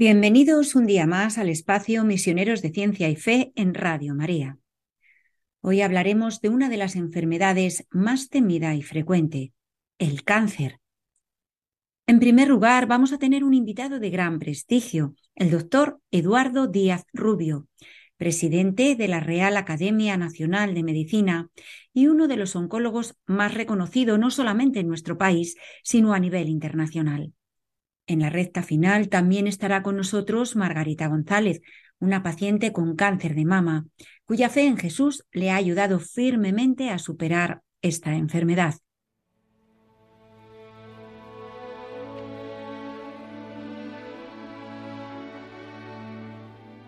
Bienvenidos un día más al espacio Misioneros de Ciencia y Fe en Radio María. Hoy hablaremos de una de las enfermedades más temida y frecuente, el cáncer. En primer lugar, vamos a tener un invitado de gran prestigio, el doctor Eduardo Díaz Rubio, presidente de la Real Academia Nacional de Medicina y uno de los oncólogos más reconocidos no solamente en nuestro país, sino a nivel internacional. En la recta final también estará con nosotros Margarita González, una paciente con cáncer de mama, cuya fe en Jesús le ha ayudado firmemente a superar esta enfermedad.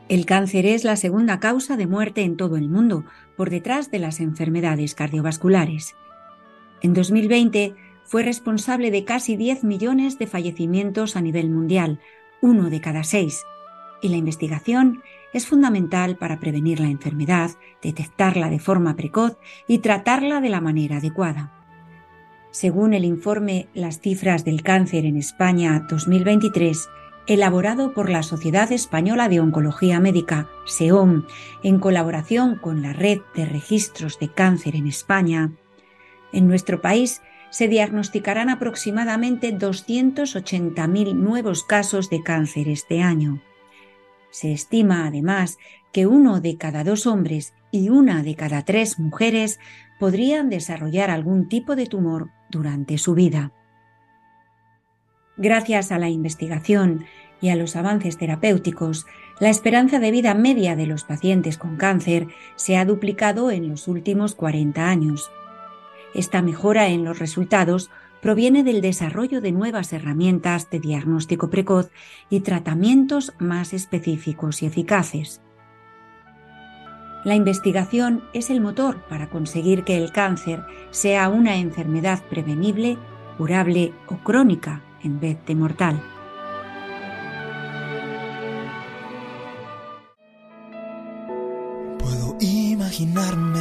El cáncer es la segunda causa de muerte en todo el mundo, por detrás de las enfermedades cardiovasculares. En 2020 fue responsable de casi 10 millones de fallecimientos a nivel mundial, uno de cada seis, y la investigación es fundamental para prevenir la enfermedad, detectarla de forma precoz y tratarla de la manera adecuada. Según el informe Las cifras del cáncer en España 2023, elaborado por la Sociedad Española de Oncología Médica, SEOM, en colaboración con la Red de Registros de Cáncer en España, en nuestro país se diagnosticarán aproximadamente 280.000 nuevos casos de cáncer este año. Se estima además que uno de cada dos hombres y una de cada tres mujeres podrían desarrollar algún tipo de tumor durante su vida. Gracias a la investigación y a los avances terapéuticos, la esperanza de vida media de los pacientes con cáncer se ha duplicado en los últimos 40 años. Esta mejora en los resultados proviene del desarrollo de nuevas herramientas de diagnóstico precoz y tratamientos más específicos y eficaces. La investigación es el motor para conseguir que el cáncer sea una enfermedad prevenible, curable o crónica en vez de mortal. Puedo imaginarme,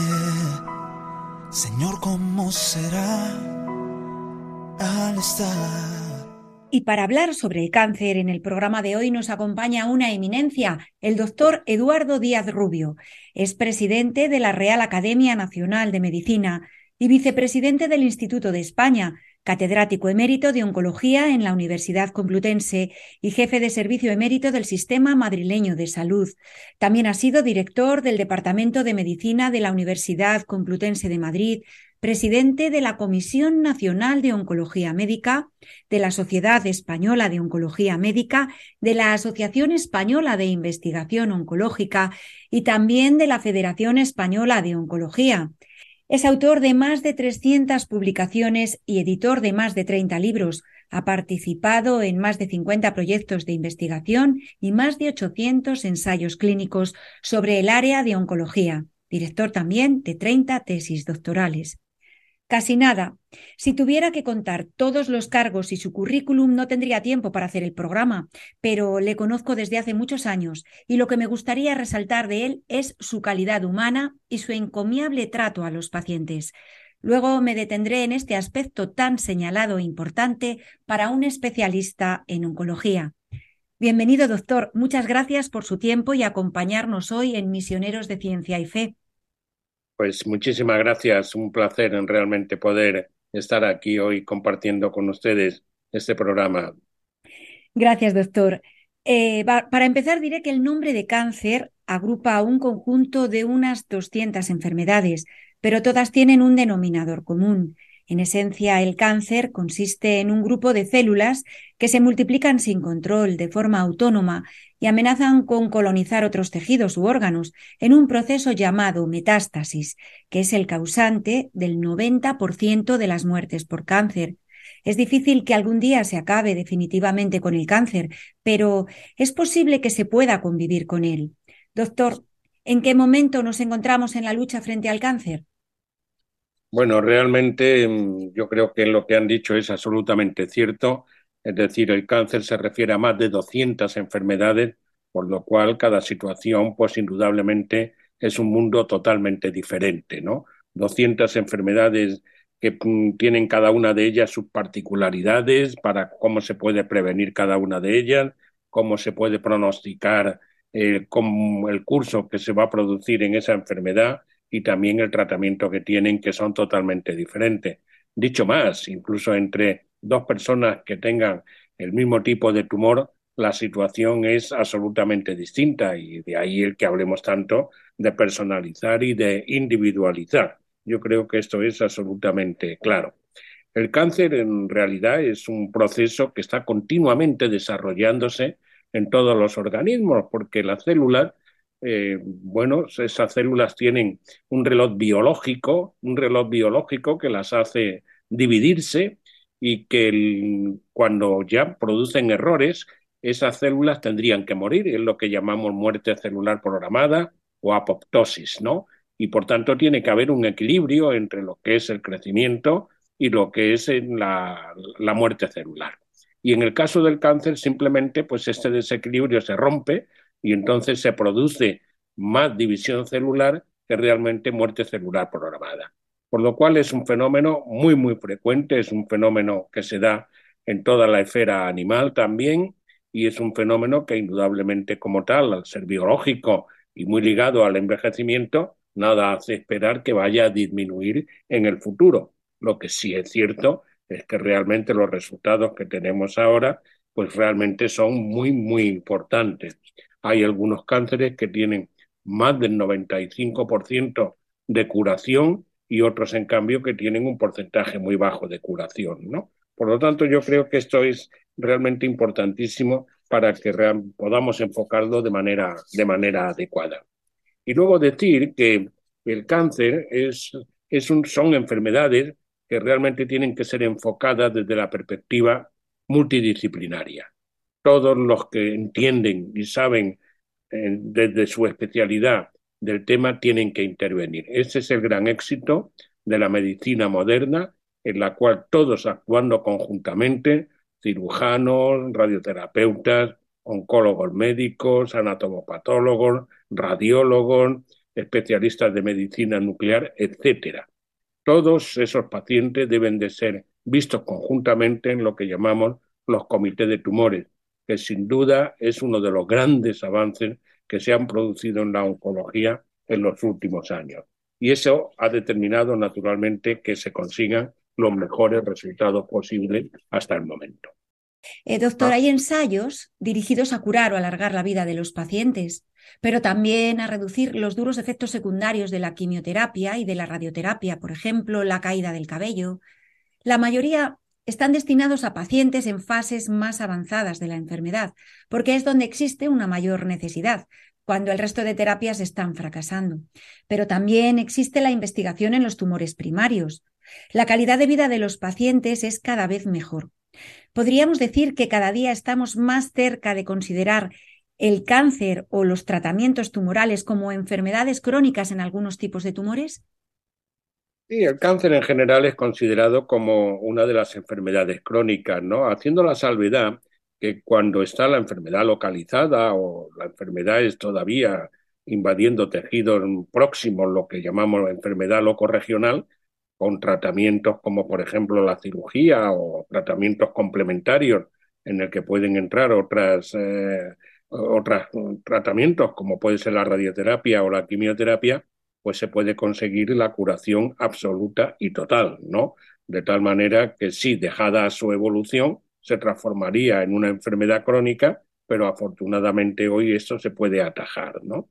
Señor, cómo será al estar. Y para hablar sobre el cáncer en el programa de hoy nos acompaña una eminencia, el doctor Eduardo Díaz Rubio. Es presidente de la Real Academia Nacional de Medicina y vicepresidente del Instituto de España, catedrático emérito de Oncología en la Universidad Complutense y jefe de servicio emérito del Sistema Madrileño de Salud. También ha sido director del Departamento de Medicina de la Universidad Complutense de Madrid, presidente de la Comisión Nacional de Oncología Médica, de la Sociedad Española de Oncología Médica, de la Asociación Española de Investigación Oncológica y también de la Federación Española de Oncología. Es autor de más de 300 publicaciones y editor de más de 30 libros. Ha participado en más de 50 proyectos de investigación y más de 800 ensayos clínicos sobre el área de oncología. Director también de 30 tesis doctorales. Casi nada. Si tuviera que contar todos los cargos y su currículum no tendría tiempo para hacer el programa, pero le conozco desde hace muchos años y lo que me gustaría resaltar de él es su calidad humana y su encomiable trato a los pacientes. Luego me detendré en este aspecto tan señalado e importante para un especialista en oncología. Bienvenido, doctor. Muchas gracias por su tiempo y acompañarnos hoy en Misioneros de Ciencia y Fe. Pues muchísimas gracias, un placer en realmente poder estar aquí hoy compartiendo con ustedes este programa. Gracias, doctor. Eh, para empezar, diré que el nombre de cáncer agrupa un conjunto de unas 200 enfermedades, pero todas tienen un denominador común. En esencia, el cáncer consiste en un grupo de células que se multiplican sin control, de forma autónoma, y amenazan con colonizar otros tejidos u órganos en un proceso llamado metástasis, que es el causante del 90% de las muertes por cáncer. Es difícil que algún día se acabe definitivamente con el cáncer, pero es posible que se pueda convivir con él. Doctor, ¿en qué momento nos encontramos en la lucha frente al cáncer? Bueno, realmente mm, yo creo que lo que han dicho es absolutamente cierto. Es decir, el cáncer se refiere a más de 200 enfermedades, por lo cual cada situación, pues indudablemente, es un mundo totalmente diferente, ¿no? 200 enfermedades que mm, tienen cada una de ellas sus particularidades para cómo se puede prevenir cada una de ellas, cómo se puede pronosticar eh, el curso que se va a producir en esa enfermedad y también el tratamiento que tienen, que son totalmente diferentes. Dicho más, incluso entre dos personas que tengan el mismo tipo de tumor, la situación es absolutamente distinta y de ahí el que hablemos tanto de personalizar y de individualizar. Yo creo que esto es absolutamente claro. El cáncer en realidad es un proceso que está continuamente desarrollándose en todos los organismos porque las células eh, bueno, esas células tienen un reloj biológico, un reloj biológico que las hace dividirse y que cuando ya producen errores, esas células tendrían que morir, es lo que llamamos muerte celular programada o apoptosis, ¿no? Y por tanto tiene que haber un equilibrio entre lo que es el crecimiento y lo que es la, la muerte celular. Y en el caso del cáncer, simplemente, pues este desequilibrio se rompe y entonces se produce más división celular que realmente muerte celular programada. Por lo cual es un fenómeno muy, muy frecuente, es un fenómeno que se da en toda la esfera animal también y es un fenómeno que indudablemente como tal, al ser biológico y muy ligado al envejecimiento, nada hace esperar que vaya a disminuir en el futuro. Lo que sí es cierto es que realmente los resultados que tenemos ahora pues realmente son muy, muy importantes. Hay algunos cánceres que tienen más del 95% de curación y otros, en cambio, que tienen un porcentaje muy bajo de curación, ¿no? Por lo tanto, yo creo que esto es realmente importantísimo para que podamos enfocarlo de manera, de manera adecuada. Y luego decir que el cáncer es, son enfermedades que realmente tienen que ser enfocadas desde la perspectiva multidisciplinaria todos los que entienden y saben eh, desde su especialidad del tema tienen que intervenir. Ese es el gran éxito de la medicina moderna, en la cual todos actuando conjuntamente, cirujanos, radioterapeutas, oncólogos médicos, anatomopatólogos, radiólogos, especialistas de medicina nuclear, etcétera. Todos esos pacientes deben de ser vistos conjuntamente en lo que llamamos los comités de tumores, que sin duda es uno de los grandes avances que se han producido en la oncología en los últimos años. Y eso ha determinado naturalmente que se consigan los mejores resultados posibles hasta el momento. Eh, doctor, hay ensayos dirigidos a curar o alargar la vida de los pacientes, pero también a reducir los duros efectos secundarios de la quimioterapia y de la radioterapia, por ejemplo, la caída del cabello. La mayoría están destinados a pacientes en fases más avanzadas de la enfermedad, porque es donde existe una mayor necesidad, cuando el resto de terapias están fracasando. Pero también existe la investigación en los tumores primarios. La calidad de vida de los pacientes es cada vez mejor. Podríamos decir que cada día estamos más cerca de considerar el cáncer o los tratamientos tumorales como enfermedades crónicas en algunos tipos de tumores? Sí, el cáncer en general es considerado como una de las enfermedades crónicas, ¿no? Haciendo la salvedad que cuando está la enfermedad localizada o la enfermedad es todavía invadiendo tejidos próximos, lo que llamamos enfermedad locorregional, con tratamientos como por ejemplo la cirugía o tratamientos complementarios en el que pueden entrar otras, eh, otros tratamientos como puede ser la radioterapia o la quimioterapia, pues se puede conseguir la curación absoluta y total, ¿no? De tal manera que sí, dejada su evolución, se transformaría en una enfermedad crónica, pero afortunadamente hoy esto se puede atajar, ¿no?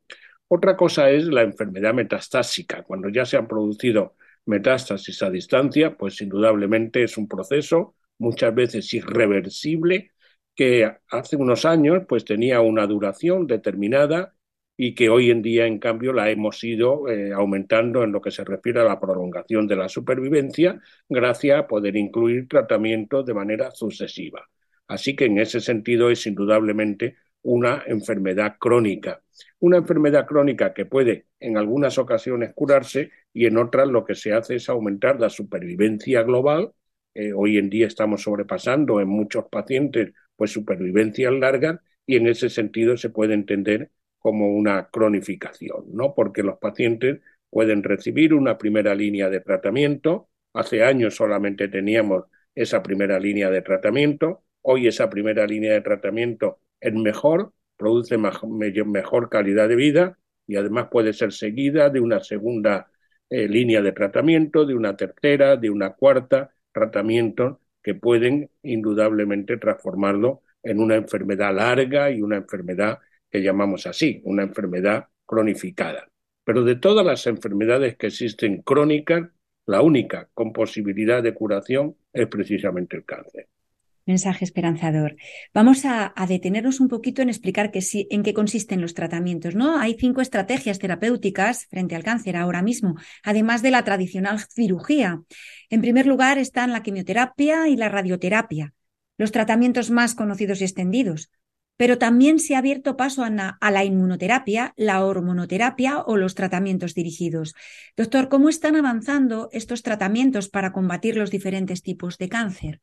Otra cosa es la enfermedad metastásica, cuando ya se han producido metástasis a distancia, pues indudablemente es un proceso muchas veces irreversible que hace unos años pues tenía una duración determinada y que hoy en día, en cambio, la hemos ido eh, aumentando en lo que se refiere a la prolongación de la supervivencia, gracias a poder incluir tratamientos de manera sucesiva. Así que en ese sentido es indudablemente una enfermedad crónica. Una enfermedad crónica que puede en algunas ocasiones curarse y en otras lo que se hace es aumentar la supervivencia global. Eh, hoy en día estamos sobrepasando en muchos pacientes pues supervivencias largas y en ese sentido se puede entender como una cronificación, ¿no? Porque los pacientes pueden recibir una primera línea de tratamiento. Hace años solamente teníamos esa primera línea de tratamiento. Hoy esa primera línea de tratamiento es mejor, produce mejor calidad de vida y además puede ser seguida de una segunda eh, línea de tratamiento, de una tercera, de una cuarta tratamiento que pueden indudablemente transformarlo en una enfermedad larga y una enfermedad que llamamos así, una enfermedad cronificada. Pero de todas las enfermedades que existen crónicas, la única con posibilidad de curación es precisamente el cáncer. Mensaje esperanzador. Vamos a, detenernos un poquito en explicar en qué consisten los tratamientos. ¿no? Hay cinco estrategias terapéuticas frente al cáncer ahora mismo, además de la tradicional cirugía. En primer lugar están la quimioterapia y la radioterapia, los tratamientos más conocidos y extendidos pero también se ha abierto paso a, la inmunoterapia, la hormonoterapia o los tratamientos dirigidos. Doctor, ¿cómo están avanzando estos tratamientos para combatir los diferentes tipos de cáncer?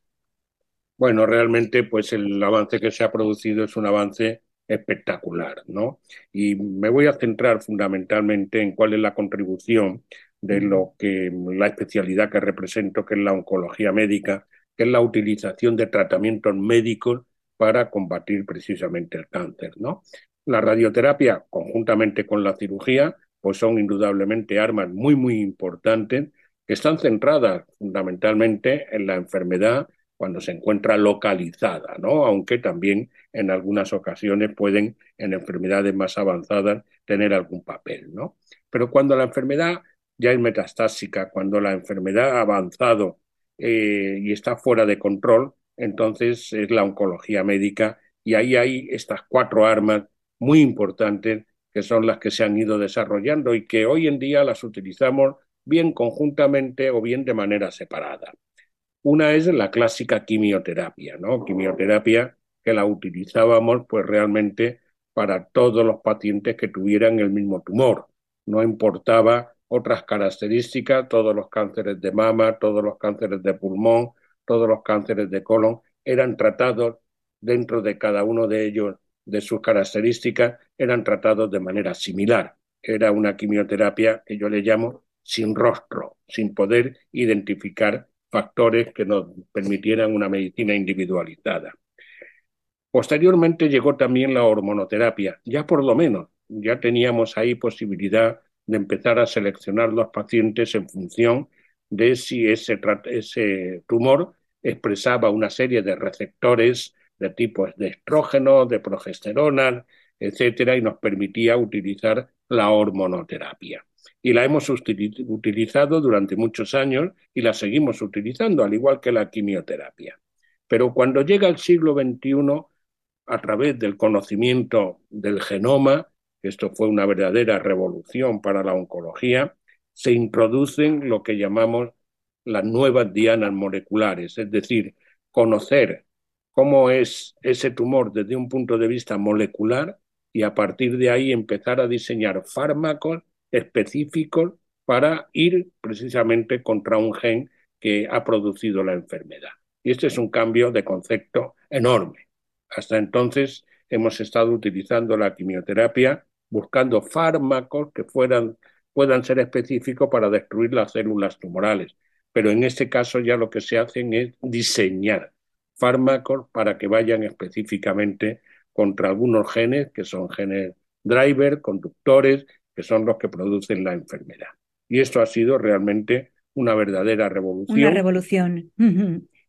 Bueno, realmente, pues el avance que se ha producido es un avance espectacular, ¿no? Y me voy a centrar fundamentalmente en cuál es la contribución de lo que la especialidad que represento, que es la oncología médica, que es la utilización de tratamientos médicos para combatir precisamente el cáncer, ¿no? La radioterapia, conjuntamente con la cirugía, pues son indudablemente armas muy, muy importantes que están centradas fundamentalmente en la enfermedad cuando se encuentra localizada, ¿no? Aunque también en algunas ocasiones pueden, en enfermedades más avanzadas, tener algún papel, ¿no? Pero cuando la enfermedad ya es metastásica, cuando la enfermedad ha avanzado eh, y está fuera de control, entonces es la oncología médica y ahí hay estas cuatro armas muy importantes que son las que se han ido desarrollando y que hoy en día las utilizamos bien conjuntamente o bien de manera separada. Una es la clásica quimioterapia, ¿no? Quimioterapia que la utilizábamos pues realmente para todos los pacientes que tuvieran el mismo tumor. No importaba otras características, todos los cánceres de mama, todos los cánceres de pulmón, todos los cánceres de colon eran tratados dentro de cada uno de ellos, de sus características, eran tratados de manera similar. Era una quimioterapia que yo le llamo sin rostro, sin poder identificar factores que nos permitieran una medicina individualizada. Posteriormente llegó también la hormonoterapia, ya por lo menos, ya teníamos ahí posibilidad de empezar a seleccionar los pacientes en función de si ese, ese tumor expresaba una serie de receptores de tipos de estrógeno, de progesterona, etcétera, y nos permitía utilizar la hormonoterapia. Y la hemos utilizado durante muchos años y la seguimos utilizando, al igual que la quimioterapia. Pero cuando llega el siglo XXI, a través del conocimiento del genoma, esto fue una verdadera revolución para la oncología, se introducen lo que llamamos las nuevas dianas moleculares, es decir, conocer cómo es ese tumor desde un punto de vista molecular y a partir de ahí empezar a diseñar fármacos específicos para ir precisamente contra un gen que ha producido la enfermedad. Y este es un cambio de concepto enorme. Hasta entonces hemos estado utilizando la quimioterapia buscando fármacos que fueran, puedan ser específicos para destruir las células tumorales pero en este caso ya lo que se hacen es diseñar fármacos para que vayan específicamente contra algunos genes, que son genes driver, conductores, que son los que producen la enfermedad. Y esto ha sido realmente una verdadera revolución. Una revolución.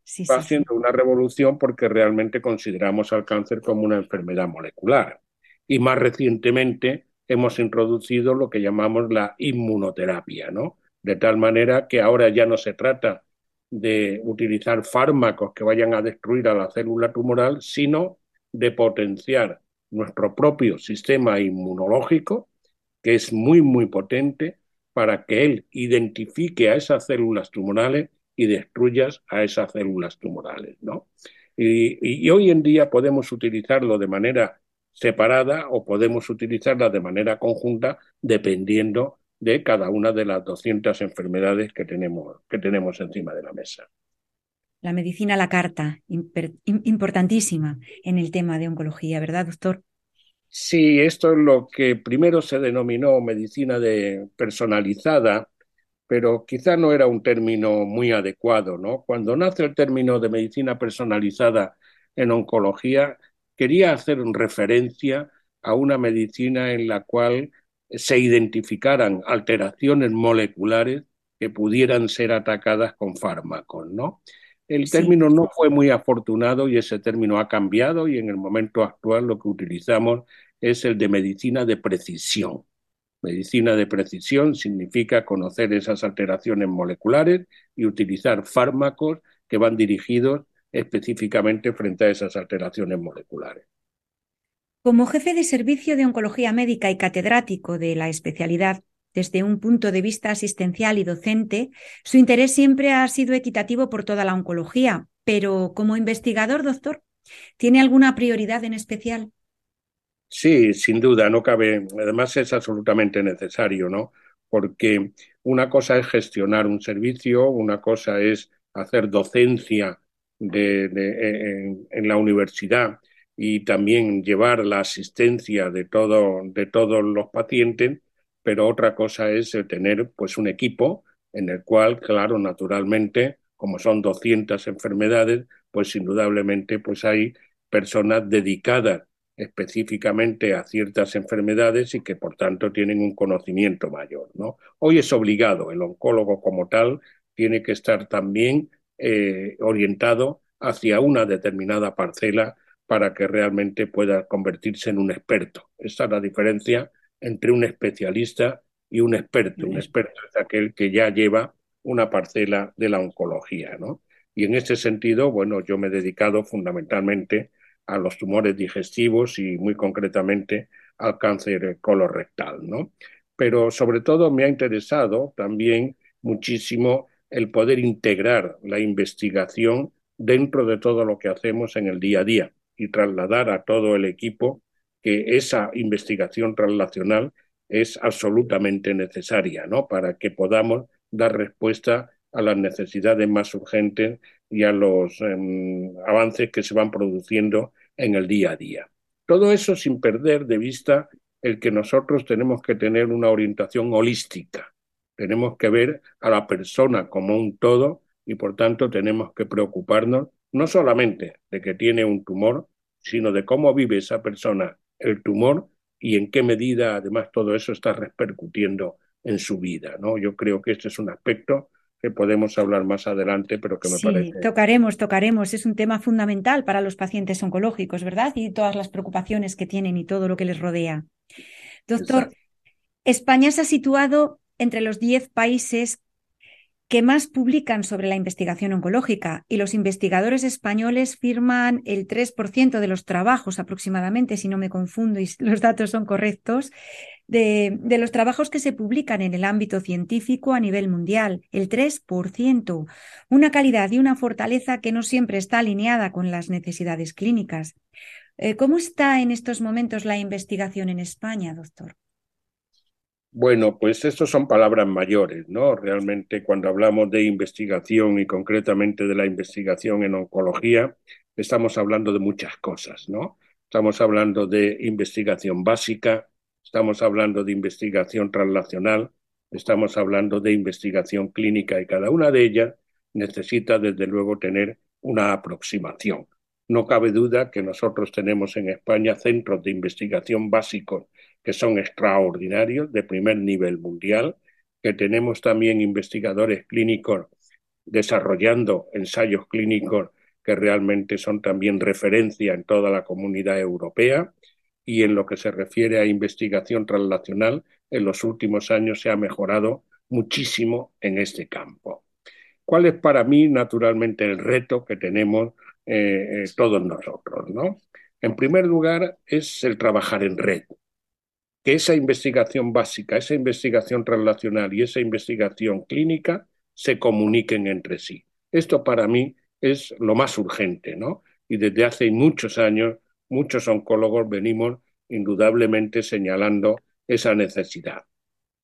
Sí, Está siendo una revolución porque realmente consideramos al cáncer como una enfermedad molecular. Y más recientemente hemos introducido lo que llamamos la inmunoterapia, ¿no? De tal manera que ahora ya no se trata de utilizar fármacos que vayan a destruir a la célula tumoral, sino de potenciar nuestro propio sistema inmunológico, que es muy, muy potente, para que él identifique a esas células tumorales y destruya a esas células tumorales, ¿no? Y, y, hoy en día podemos utilizarlo de manera separada o podemos utilizarla de manera conjunta dependiendo de cada una de las 200 enfermedades que tenemos, que tenemos encima de la mesa. La medicina a la carta, importantísima en el tema de oncología, ¿verdad, doctor? Sí, esto es lo que primero se denominó medicina de personalizada, pero quizá no era un término muy adecuado, ¿no? Cuando nace el término de medicina personalizada en oncología, quería hacer referencia a una medicina en la cual se identificaran alteraciones moleculares que pudieran ser atacadas con fármacos, ¿no? El término no fue muy afortunado y ese término ha cambiado y en el momento actual lo que utilizamos es el de medicina de precisión. Medicina de precisión significa conocer esas alteraciones moleculares y utilizar fármacos que van dirigidos específicamente frente a esas alteraciones moleculares. Como jefe de servicio de oncología médica y catedrático de la especialidad, desde un punto de vista asistencial y docente, su interés siempre ha sido equitativo por toda la oncología, pero como investigador, doctor, ¿tiene alguna prioridad en especial? Sí, sin duda, no cabe. Además es absolutamente necesario, ¿no? Porque una cosa es gestionar un servicio, una cosa es hacer docencia en, la universidad y también llevar la asistencia de, todo, de todos los pacientes, pero otra cosa es tener pues un equipo en el cual, claro, naturalmente, como son 200 enfermedades, pues indudablemente pues hay personas dedicadas específicamente a ciertas enfermedades y que por tanto tienen un conocimiento mayor, ¿no? Hoy es obligado, el oncólogo como tal tiene que estar también eh, orientado hacia una determinada parcela para que realmente pueda convertirse en un experto. Esa es la diferencia entre un especialista y un experto. Un experto es aquel que ya lleva una parcela de la oncología, ¿no? Y en ese sentido, bueno, yo me he dedicado fundamentalmente a los tumores digestivos y muy concretamente al cáncer colorectal, ¿no? Pero sobre todo me ha interesado también muchísimo el poder integrar la investigación dentro de todo lo que hacemos en el día a día y trasladar a todo el equipo que esa investigación translacional es absolutamente necesaria, ¿no? Para que podamos dar respuesta a las necesidades más urgentes y a los eh, avances que se van produciendo en el día a día. Todo eso sin perder de vista el que nosotros tenemos que tener una orientación holística. Tenemos que ver a la persona como un todo y por tanto tenemos que preocuparnos no solamente de que tiene un tumor, sino de cómo vive esa persona el tumor y en qué medida además todo eso está repercutiendo en su vida. ¿no? Yo creo que este es un aspecto que podemos hablar más adelante, pero que me sí, parece. Tocaremos, tocaremos. Es un tema fundamental para los pacientes oncológicos, ¿verdad? Y todas las preocupaciones que tienen y todo lo que les rodea. Doctor, Exacto. España se ha situado entre los 10 países que más publican sobre la investigación oncológica y los investigadores españoles firman el 3% de los trabajos aproximadamente, si no me confundo y los datos son correctos, de, los trabajos que se publican en el ámbito científico a nivel mundial, el 3%, una calidad y una fortaleza que no siempre está alineada con las necesidades clínicas. Eh, ¿Cómo está en estos momentos la investigación en España, doctor? Bueno, pues estos son palabras mayores, ¿no? Realmente cuando hablamos de investigación y concretamente de la investigación en oncología, estamos hablando de muchas cosas, ¿no? Estamos hablando de investigación básica, estamos hablando de investigación translacional, estamos hablando de investigación clínica y cada una de ellas necesita desde luego tener una aproximación. No cabe duda que nosotros tenemos en España centros de investigación básicos que son extraordinarios, de primer nivel mundial, que tenemos también investigadores clínicos desarrollando ensayos clínicos que realmente son también referencia en toda la comunidad europea y en lo que se refiere a investigación translacional, en los últimos años se ha mejorado muchísimo en este campo. ¿Cuál es para mí, naturalmente, el reto que tenemos eh, eh, todos nosotros? ¿no? En primer lugar, es el trabajar en red. Que esa investigación básica, esa investigación relacional y esa investigación clínica se comuniquen entre sí. Esto para mí es lo más urgente, ¿no? Y desde hace muchos años, muchos oncólogos venimos indudablemente señalando esa necesidad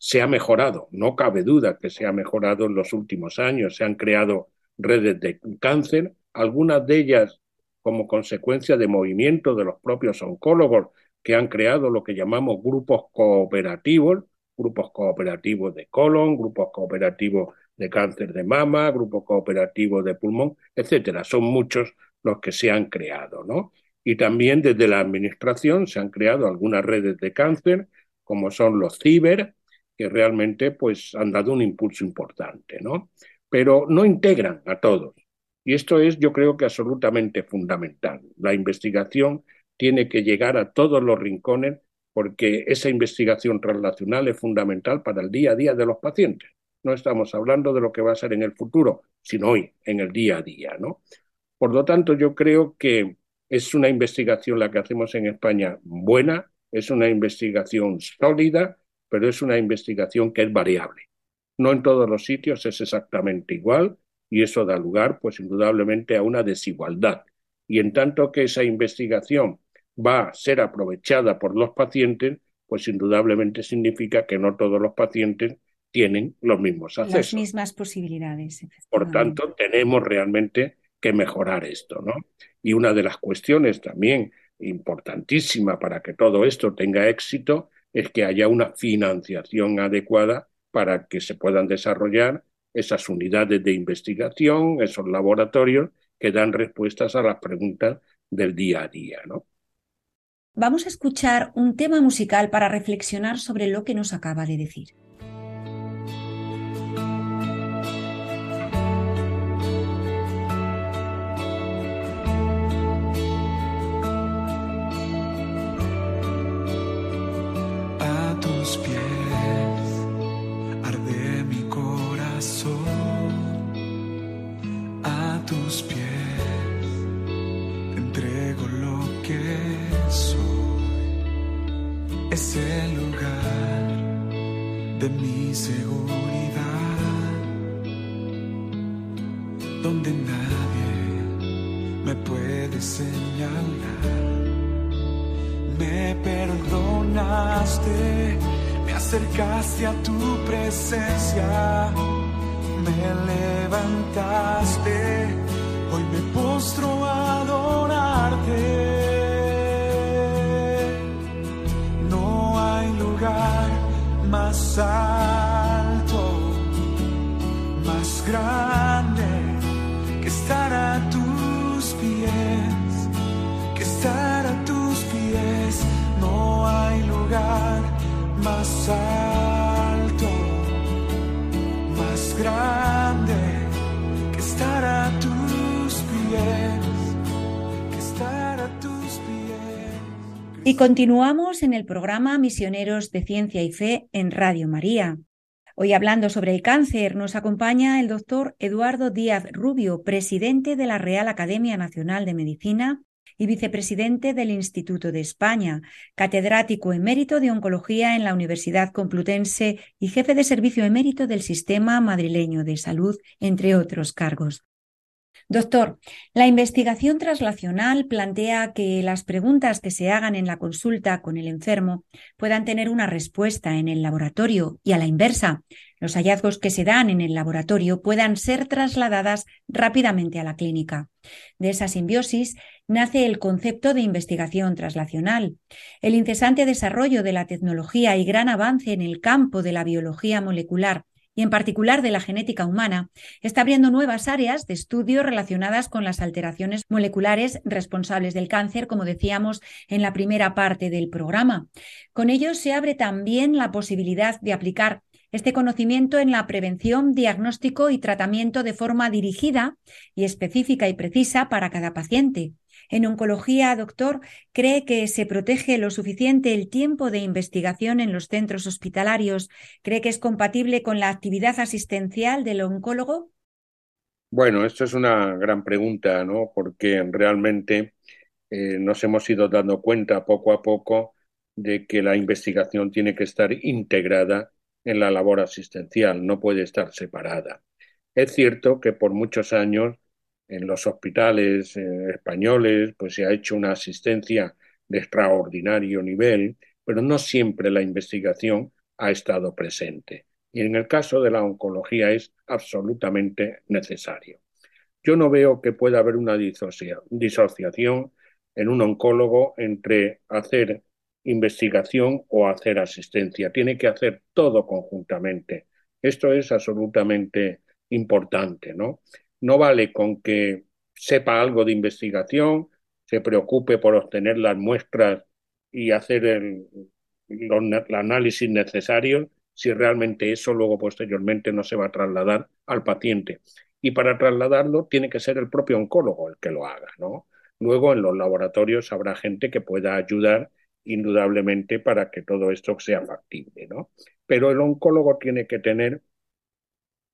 se ha mejorado, no cabe duda que se ha mejorado en los últimos años, se han creado redes de cáncer, algunas de ellas como consecuencia de movimiento de los propios oncólogos que han creado lo que llamamos grupos cooperativos, grupos cooperativos de colon, grupos cooperativos de cáncer de mama, grupos cooperativos de pulmón, etcétera. Son muchos los que se han creado, ¿no? Y también desde la administración se han creado algunas redes de cáncer, como son los ciber, que realmente pues han dado un impulso importante, ¿no? Pero no integran a todos. Y esto es, yo creo que absolutamente fundamental. La investigación tiene que llegar a todos los rincones porque esa investigación relacional es fundamental para el día a día de los pacientes. No estamos hablando de lo que va a ser en el futuro, sino hoy, en el día a día, ¿no? Por lo tanto, yo creo que es una investigación la que hacemos en España buena, es una investigación sólida, pero es una investigación que es variable. No en todos los sitios es exactamente igual y eso da lugar, pues indudablemente, a una desigualdad. Y en tanto que esa investigación va a ser aprovechada por los pacientes, pues indudablemente significa que no todos los pacientes tienen los mismos accesos. Las mismas posibilidades. Por tanto, tenemos realmente que mejorar esto, ¿no? Y una de las cuestiones también importantísima para que todo esto tenga éxito es que haya una financiación adecuada para que se puedan desarrollar esas unidades de investigación, esos laboratorios que dan respuestas a las preguntas del día a día, ¿no? Vamos a escuchar un tema musical para reflexionar sobre lo que nos acaba de decir. A tu presencia, me levantaste, hoy me postro a adorarte. No hay lugar más alto, más grande Y continuamos en el programa Misioneros de Ciencia y Fe en Radio María. Hoy hablando sobre el cáncer nos acompaña el doctor Eduardo Díaz Rubio, presidente de la Real Academia Nacional de Medicina y vicepresidente del Instituto de España, catedrático emérito de Oncología en la Universidad Complutense y jefe de servicio emérito del Sistema Madrileño de Salud, entre otros cargos. Doctor, la investigación traslacional plantea que las preguntas que se hagan en la consulta con el enfermo puedan tener una respuesta en el laboratorio y a la inversa, los hallazgos que se dan en el laboratorio puedan ser trasladadas rápidamente a la clínica. De esa simbiosis nace el concepto de investigación traslacional. El incesante desarrollo de la tecnología y gran avance en el campo de la biología molecular y en particular de la genética humana, está abriendo nuevas áreas de estudio relacionadas con las alteraciones moleculares responsables del cáncer, como decíamos en la primera parte del programa. Con ello se abre también la posibilidad de aplicar este conocimiento en la prevención, diagnóstico y tratamiento de forma dirigida y específica y precisa para cada paciente. En oncología, doctor, ¿cree que se protege lo suficiente el tiempo de investigación en los centros hospitalarios? ¿Cree que es compatible con la actividad asistencial del oncólogo? Bueno, esto es una gran pregunta, ¿no? Porque realmente eh, nos hemos ido dando cuenta poco a poco de que la investigación tiene que estar integrada en la labor asistencial, no puede estar separada. Es cierto que por muchos años en los hospitales eh, españoles pues se ha hecho una asistencia de extraordinario nivel, pero no siempre la investigación ha estado presente. Y en el caso de la oncología es absolutamente necesario. Yo no veo que pueda haber una disociación en un oncólogo entre hacer investigación o hacer asistencia. Tiene que hacer todo conjuntamente. Esto es absolutamente importante, ¿no? No vale con que sepa algo de investigación, se preocupe por obtener las muestras y hacer el, análisis necesario si realmente eso luego posteriormente no se va a trasladar al paciente. Y para trasladarlo tiene que ser el propio oncólogo el que lo haga, ¿no? Luego en los laboratorios habrá gente que pueda ayudar indudablemente para que todo esto sea factible, ¿no? Pero el oncólogo tiene que tener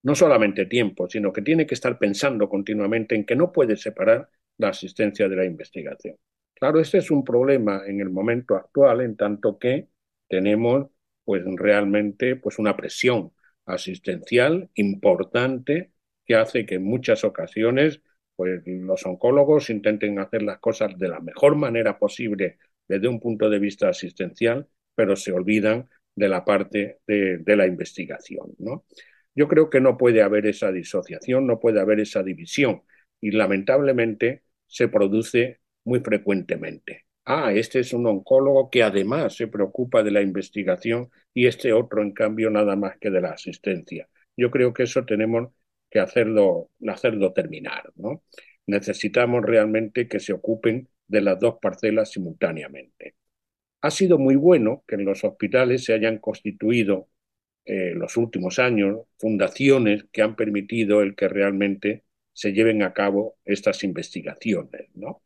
no solamente tiempo, sino que tiene que estar pensando continuamente en que no puede separar la asistencia de la investigación. Claro, este es un problema en el momento actual, en tanto que tenemos pues realmente pues una presión asistencial importante que hace que en muchas ocasiones pues los oncólogos intenten hacer las cosas de la mejor manera posible desde un punto de vista asistencial, pero se olvidan de la parte de, la investigación. ¿no? Yo creo que no puede haber esa disociación, no puede haber esa división y lamentablemente se produce muy frecuentemente. Ah, este es un oncólogo que además se preocupa de la investigación y este otro, en cambio, nada más que de la asistencia. Yo creo que eso tenemos que hacerlo, hacerlo terminar. ¿no? Necesitamos realmente que se ocupen de las dos parcelas simultáneamente. Ha sido muy bueno que en los hospitales se hayan constituido en eh, los últimos años fundaciones que han permitido el que realmente se lleven a cabo estas investigaciones, ¿no?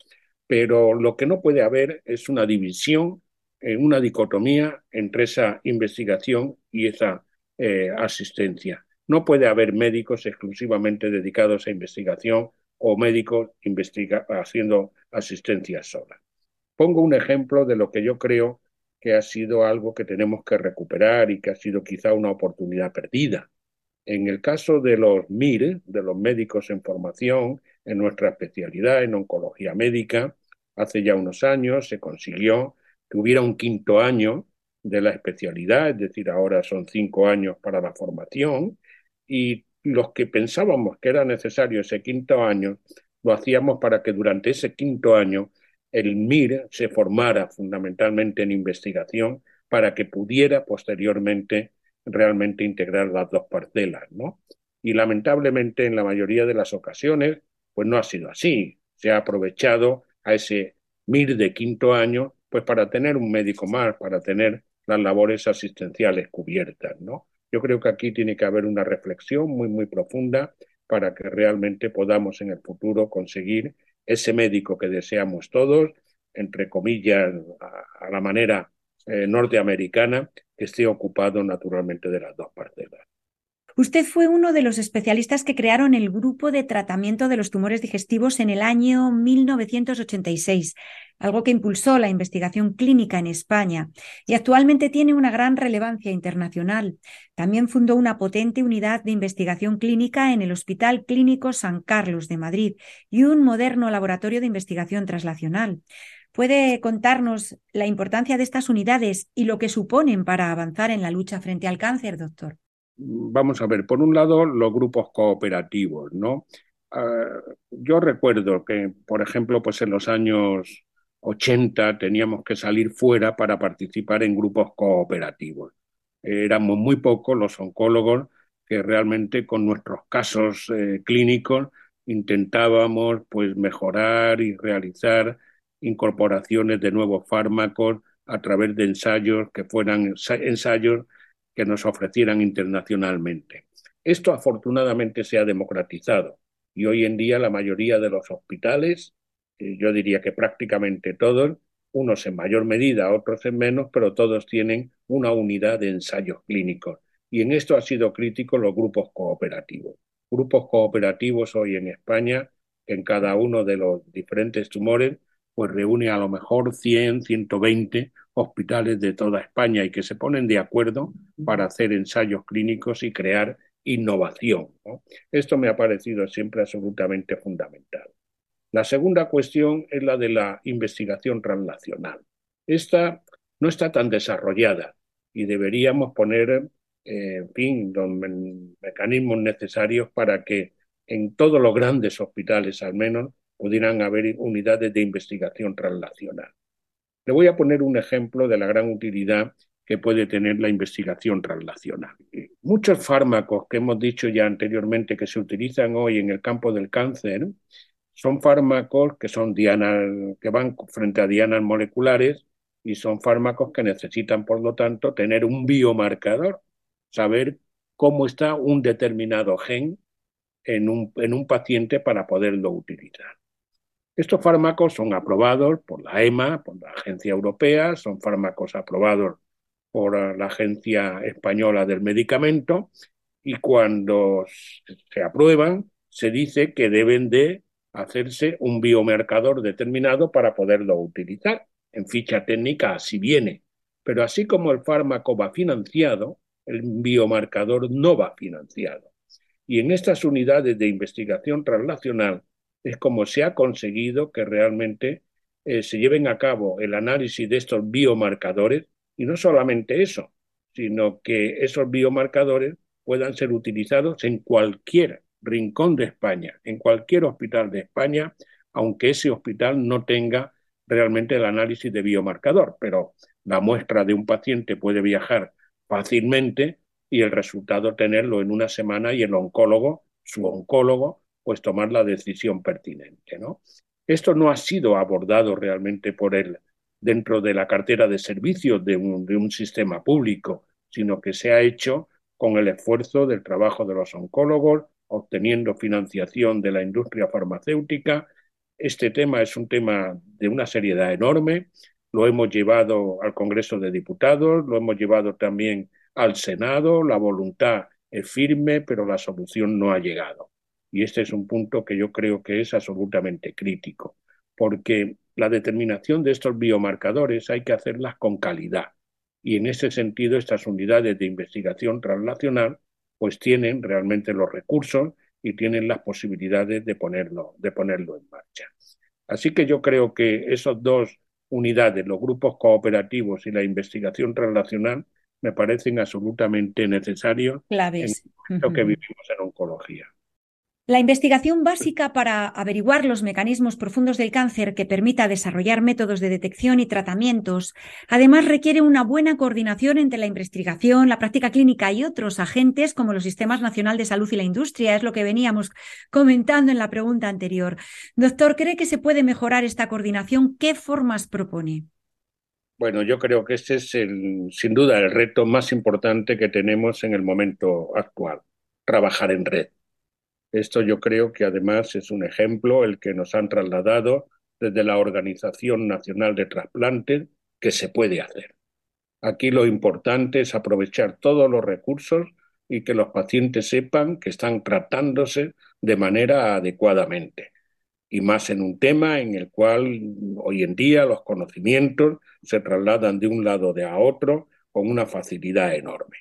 Pero lo que no puede haber es una división, eh, una dicotomía entre esa investigación y esa eh, asistencia. No puede haber médicos exclusivamente dedicados a investigación o médicos haciendo asistencia sola. Pongo un ejemplo de lo que yo creo que ha sido algo que tenemos que recuperar y que ha sido quizá una oportunidad perdida. En el caso de los MIR, de los médicos en formación, en nuestra especialidad, en oncología médica, hace ya unos años se consiguió que hubiera un quinto año de la especialidad, es decir, ahora son cinco años para la formación, y los que pensábamos que era necesario ese quinto año, lo hacíamos para que durante ese quinto año el MIR se formara fundamentalmente en investigación para que pudiera posteriormente realmente integrar las dos parcelas, ¿no? Y lamentablemente en la mayoría de las ocasiones, pues no ha sido así. Se ha aprovechado a ese MIR de quinto año, pues para tener un médico más, para tener las labores asistenciales cubiertas, ¿no? Yo creo que aquí tiene que haber una reflexión muy, muy profunda para que realmente podamos en el futuro conseguir ese médico que deseamos todos, entre comillas, a, la manera eh, norteamericana, que esté ocupado naturalmente de las dos parcelas. Usted fue uno de los especialistas que crearon el grupo de tratamiento de los tumores digestivos en el año 1986, algo que impulsó la investigación clínica en España y actualmente tiene una gran relevancia internacional. También fundó una potente unidad de investigación clínica en el Hospital Clínico San Carlos de Madrid y un moderno laboratorio de investigación traslacional. ¿Puede contarnos la importancia de estas unidades y lo que suponen para avanzar en la lucha frente al cáncer, doctor? Vamos a ver, por un lado, los grupos cooperativos, ¿no? Ah, yo recuerdo que, por ejemplo, pues en los años 80 teníamos que salir fuera para participar en grupos cooperativos. Éramos muy pocos los oncólogos que realmente con nuestros casos eh, clínicos intentábamos pues mejorar y realizar incorporaciones de nuevos fármacos a través de ensayos que fueran ensayos que nos ofrecieran internacionalmente. Esto afortunadamente se ha democratizado y hoy en día la mayoría de los hospitales yo diría que prácticamente todos, unos en mayor medida, otros en menos, pero todos tienen una unidad de ensayos clínicos. Y en esto ha sido crítico los grupos cooperativos. Grupos cooperativos hoy en España, en cada uno de los diferentes tumores, pues reúne a lo mejor 100, 120 hospitales de toda España y que se ponen de acuerdo para hacer ensayos clínicos y crear innovación. Esto me ha parecido siempre absolutamente fundamental. La segunda cuestión es la de la investigación translacional. Esta no está tan desarrollada y deberíamos poner, eh, en fin, los mecanismos necesarios para que en todos los grandes hospitales, al menos, pudieran haber unidades de investigación translacional. Le voy a poner un ejemplo de la gran utilidad que puede tener la investigación translacional. Muchos fármacos que hemos dicho ya anteriormente que se utilizan hoy en el campo del cáncer son fármacos que son dianas, que van frente a dianas moleculares y son fármacos que necesitan, por lo tanto, tener un biomarcador, saber cómo está un determinado gen en un, en un paciente para poderlo utilizar. Estos fármacos son aprobados por la EMA, por la Agencia Europea, son fármacos aprobados por la Agencia Española del Medicamento y cuando se aprueban se dice que deben de hacerse un biomarcador determinado para poderlo utilizar. En ficha técnica así viene. Pero así como el fármaco va financiado, el biomarcador no va financiado. Y en estas unidades de investigación translacional es como se ha conseguido que realmente eh, se lleven a cabo el análisis de estos biomarcadores. Y no solamente eso, sino que esos biomarcadores puedan ser utilizados en cualquier rincón de España, en cualquier hospital de España, aunque ese hospital no tenga realmente el análisis de biomarcador, pero la muestra de un paciente puede viajar fácilmente y el resultado tenerlo en una semana y el oncólogo, su oncólogo, pues tomar la decisión pertinente, ¿no? Esto no ha sido abordado realmente por él dentro de la cartera de servicios de un, de un sistema público, sino que se ha hecho con el esfuerzo del trabajo de los oncólogos, obteniendo financiación de la industria farmacéutica. Este tema es un tema de una seriedad enorme. Lo hemos llevado al Congreso de Diputados, lo hemos llevado también al Senado. La voluntad es firme, pero la solución no ha llegado. Y este es un punto que yo creo que es absolutamente crítico, porque la determinación de estos biomarcadores hay que hacerlas con calidad. Y en ese sentido, estas unidades de investigación translacional pues tienen realmente los recursos y tienen las posibilidades de ponerlo, de ponerlo en marcha. Así que yo creo que esas dos unidades, los grupos cooperativos y la investigación translacional, me parecen absolutamente necesarios Claves. en lo que vivimos en oncología. La investigación básica para averiguar los mecanismos profundos del cáncer que permita desarrollar métodos de detección y tratamientos, además requiere una buena coordinación entre la investigación, la práctica clínica y otros agentes como los sistemas nacional de salud y la industria, es lo que veníamos comentando en la pregunta anterior. Doctor, ¿cree que se puede mejorar esta coordinación? ¿Qué formas propone? Bueno, yo creo que este es el, sin duda el reto más importante que tenemos en el momento actual, trabajar en red esto yo creo que además es un ejemplo el que nos han trasladado desde la Organización Nacional de Trasplantes que se puede hacer. Aquí lo importante es aprovechar todos los recursos y que los pacientes sepan que están tratándose de manera adecuadamente. Y más en un tema en el cual hoy en día los conocimientos se trasladan de un lado de a otro con una facilidad enorme.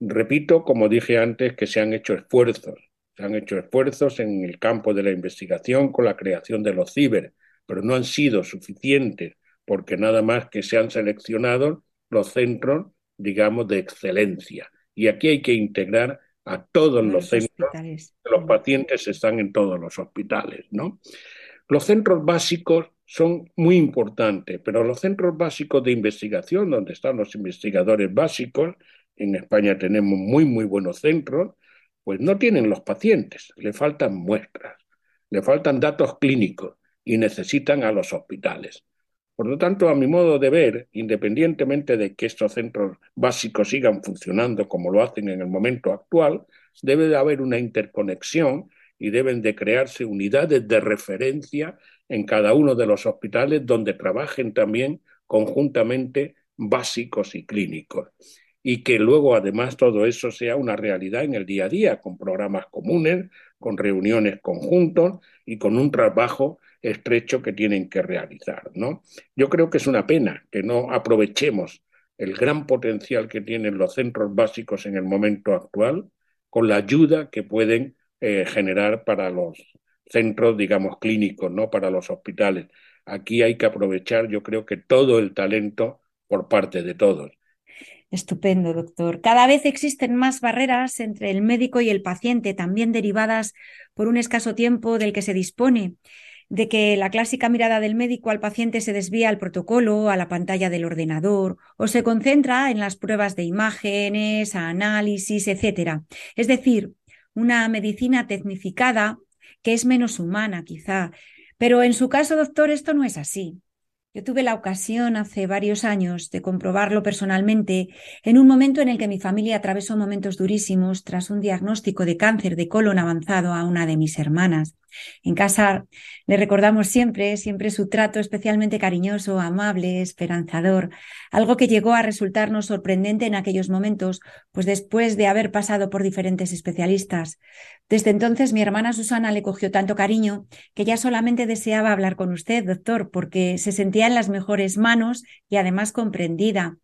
Repito, como dije antes, que se han hecho esfuerzos se han hecho esfuerzos en el campo de la investigación con la creación de los ciber, pero no han sido suficientes porque nada más que se han seleccionado los centros, digamos, de excelencia. Y aquí hay que integrar a todos los, centros. Los pacientes están en todos los hospitales, ¿no? Los centros básicos son muy importantes, pero los centros básicos de investigación, donde están los investigadores básicos, en España tenemos muy, muy buenos centros, pues no tienen los pacientes, le faltan muestras, le faltan datos clínicos y necesitan a los hospitales. Por lo tanto, a mi modo de ver, independientemente de que estos centros básicos sigan funcionando como lo hacen en el momento actual, debe de haber una interconexión y deben de crearse unidades de referencia en cada uno de los hospitales donde trabajen también conjuntamente básicos y clínicos. Y que luego además todo eso sea una realidad en el día a día, con programas comunes, con reuniones conjuntos y con un trabajo estrecho que tienen que realizar. ¿no? Yo creo que es una pena que no aprovechemos el gran potencial que tienen los centros básicos en el momento actual con la ayuda que pueden eh, generar para los centros, digamos, clínicos, ¿no? Para los hospitales. Aquí hay que aprovechar, yo creo que todo el talento por parte de todos. Estupendo, doctor. Cada vez existen más barreras entre el médico y el paciente, también derivadas por un escaso tiempo del que se dispone de que la clásica mirada del médico al paciente se desvía al protocolo, a la pantalla del ordenador o se concentra en las pruebas de imágenes, análisis, etc. Es decir, una medicina tecnificada que es menos humana quizá. Pero en su caso, doctor, esto no es así. Yo tuve la ocasión hace varios años de comprobarlo personalmente en un momento en el que mi familia atravesó momentos durísimos tras un diagnóstico de cáncer de colon avanzado a una de mis hermanas. En casa le recordamos siempre, siempre su trato especialmente cariñoso, amable, esperanzador, algo que llegó a resultarnos sorprendente en aquellos momentos, pues después de haber pasado por diferentes especialistas. Desde entonces mi hermana Susana le cogió tanto cariño que ya solamente deseaba hablar con usted, doctor, porque se sentía en las mejores manos y además comprendida.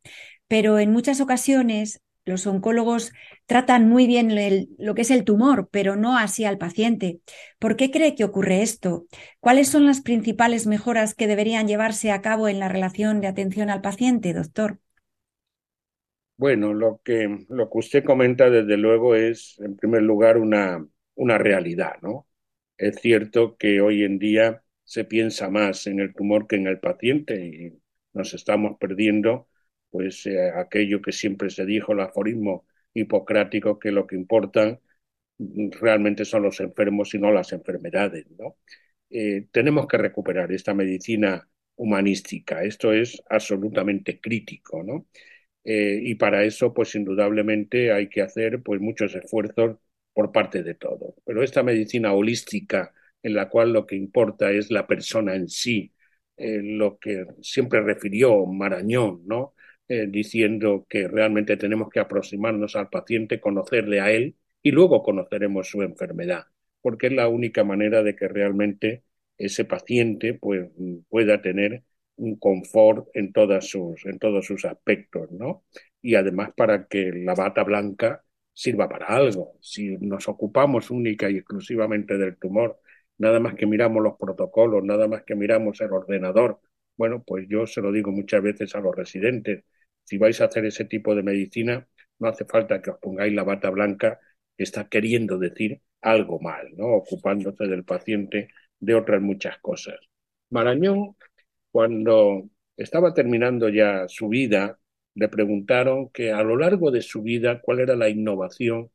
Pero en muchas ocasiones los oncólogos tratan muy bien lo que es el tumor, pero no así al paciente. ¿Por qué cree que ocurre esto? ¿Cuáles son las principales mejoras que deberían llevarse a cabo en la relación de atención al paciente, doctor? Bueno, lo que, lo que usted comenta desde luego es, en primer lugar, una, una realidad, ¿no? Es cierto que hoy en día se piensa más en el tumor que en el paciente y nos estamos perdiendo pues eh, aquello que siempre se dijo, el aforismo hipocrático, que lo que importan realmente son los enfermos y no las enfermedades. ¿no? Eh, tenemos que recuperar esta medicina humanística, esto es absolutamente crítico, ¿no? Eh, y para eso, pues indudablemente hay que hacer pues muchos esfuerzos por parte de todos. Pero esta medicina holística en la cual lo que importa es la persona en sí, eh, lo que siempre refirió Marañón, ¿no? Eh, diciendo que realmente tenemos que aproximarnos al paciente, conocerle a él y luego conoceremos su enfermedad, porque es la única manera de que realmente ese paciente pues, pueda tener un confort en, todas sus, en todos sus aspectos, ¿no? Y además para que la bata blanca sirva para algo. Si nos ocupamos única y exclusivamente del tumor nada más que miramos los protocolos, nada más que miramos el ordenador. Bueno, pues yo se lo digo muchas veces a los residentes, si vais a hacer ese tipo de medicina, no hace falta que os pongáis la bata blanca está queriendo decir algo mal, ¿no? Ocupándose del paciente de otras muchas cosas. Marañón, cuando estaba terminando ya su vida, le preguntaron que a lo largo de su vida cuál era la innovación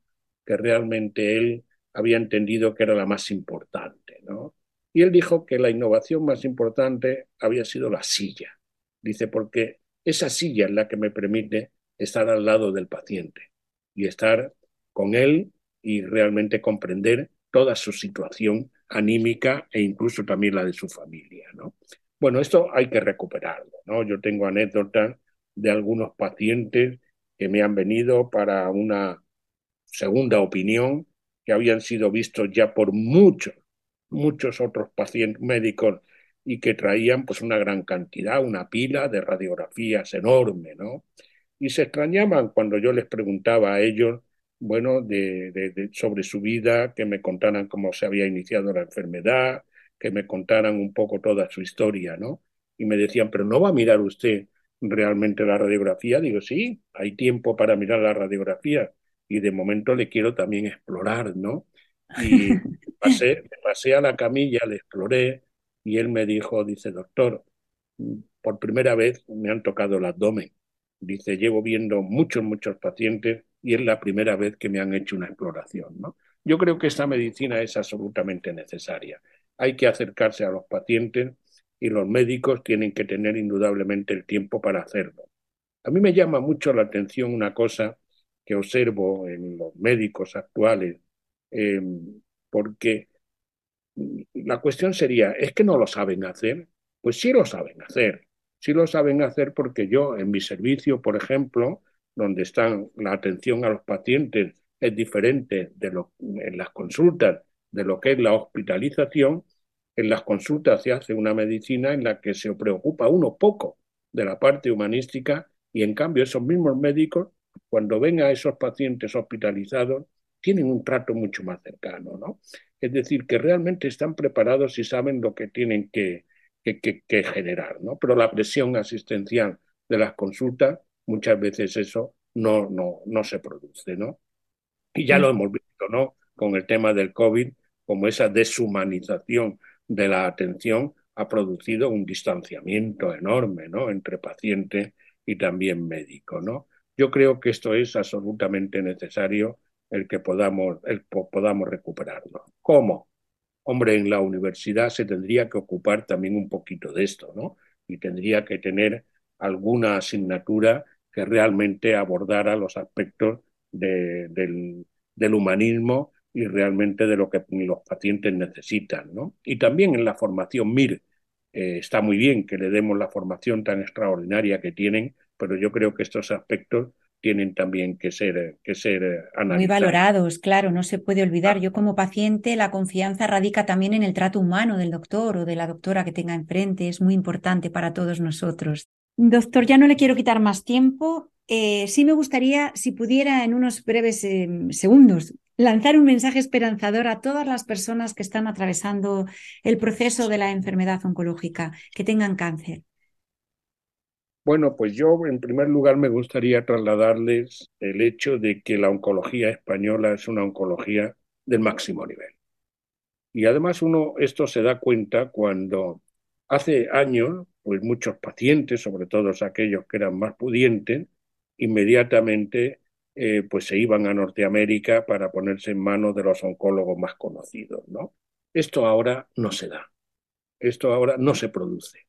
que realmente él había entendido que era la más importante. ¿no? Y él dijo que la innovación más importante había sido la silla. Dice, porque esa silla es la que me permite estar al lado del paciente y estar con él y realmente comprender toda su situación anímica e incluso también la de su familia. ¿no? Bueno, esto hay que recuperarlo. ¿no? Yo tengo anécdotas de algunos pacientes que me han venido para una segunda opinión que habían sido vistos ya por muchos, muchos otros pacientes médicos y que traían pues una gran cantidad, una pila de radiografías enorme, ¿no? Y se extrañaban cuando yo les preguntaba a ellos, bueno, de, sobre su vida, que me contaran cómo se había iniciado la enfermedad, que me contaran un poco toda su historia, ¿no? Y me decían, pero ¿no va a mirar usted realmente la radiografía? Digo, sí, hay tiempo para mirar la radiografía, y de momento le quiero también explorar, ¿no? Y pasé, pasé a la camilla, le exploré y él me dijo, dice, doctor, por primera vez me han tocado el abdomen. Dice, llevo viendo muchos, muchos pacientes y es la primera vez que me han hecho una exploración, ¿no? Yo creo que esta medicina es absolutamente necesaria. Hay que acercarse a los pacientes y los médicos tienen que tener indudablemente el tiempo para hacerlo. A mí me llama mucho la atención una cosa que observo en los médicos actuales, eh, porque la cuestión sería, ¿es que no lo saben hacer? Pues sí lo saben hacer. Sí lo saben hacer porque yo en mi servicio, por ejemplo, donde están la atención a los pacientes es diferente de lo, en las consultas de lo que es la hospitalización, en las consultas se hace una medicina en la que se preocupa uno poco de la parte humanística y en cambio esos mismos médicos, cuando ven a esos pacientes hospitalizados, tienen un trato mucho más cercano, ¿no? Es decir, que realmente están preparados y saben lo que tienen que, que, generar, ¿no? Pero la presión asistencial de las consultas, muchas veces eso no, no, no se produce, ¿no? Y ya lo hemos visto, ¿no? Con el tema del COVID, como esa deshumanización de la atención ha producido un distanciamiento enorme, ¿no? Entre paciente y también médico, ¿no? Yo creo que esto es absolutamente necesario el que podamos, el, podamos recuperarlo. ¿Cómo? Hombre, en la universidad se tendría que ocupar también un poquito de esto, ¿no? Y tendría que tener alguna asignatura que realmente abordara los aspectos del, del, humanismo y realmente de lo que los pacientes necesitan, ¿no? Y también en la formación MIR. Eh, está muy bien que le demos la formación tan extraordinaria que tienen, pero yo creo que estos aspectos tienen también que ser, que ser analizados. Muy valorados, claro, no se puede olvidar. Yo como paciente, la confianza radica también en el trato humano del doctor o de la doctora que tenga enfrente. Es muy importante para todos nosotros. Doctor, ya no le quiero quitar más tiempo. Eh, sí me gustaría, si pudiera en unos breves eh, segundos, lanzar un mensaje esperanzador a todas las personas que están atravesando el proceso de la enfermedad oncológica, que tengan cáncer. Bueno, pues yo en primer lugar me gustaría trasladarles el hecho de que la oncología española es una oncología del máximo nivel. Y además uno esto se da cuenta cuando hace años, pues muchos pacientes, sobre todo aquellos que eran más pudientes, inmediatamente eh, pues se iban a Norteamérica para ponerse en manos de los oncólogos más conocidos, ¿no? Esto ahora no se da. Esto ahora no se produce.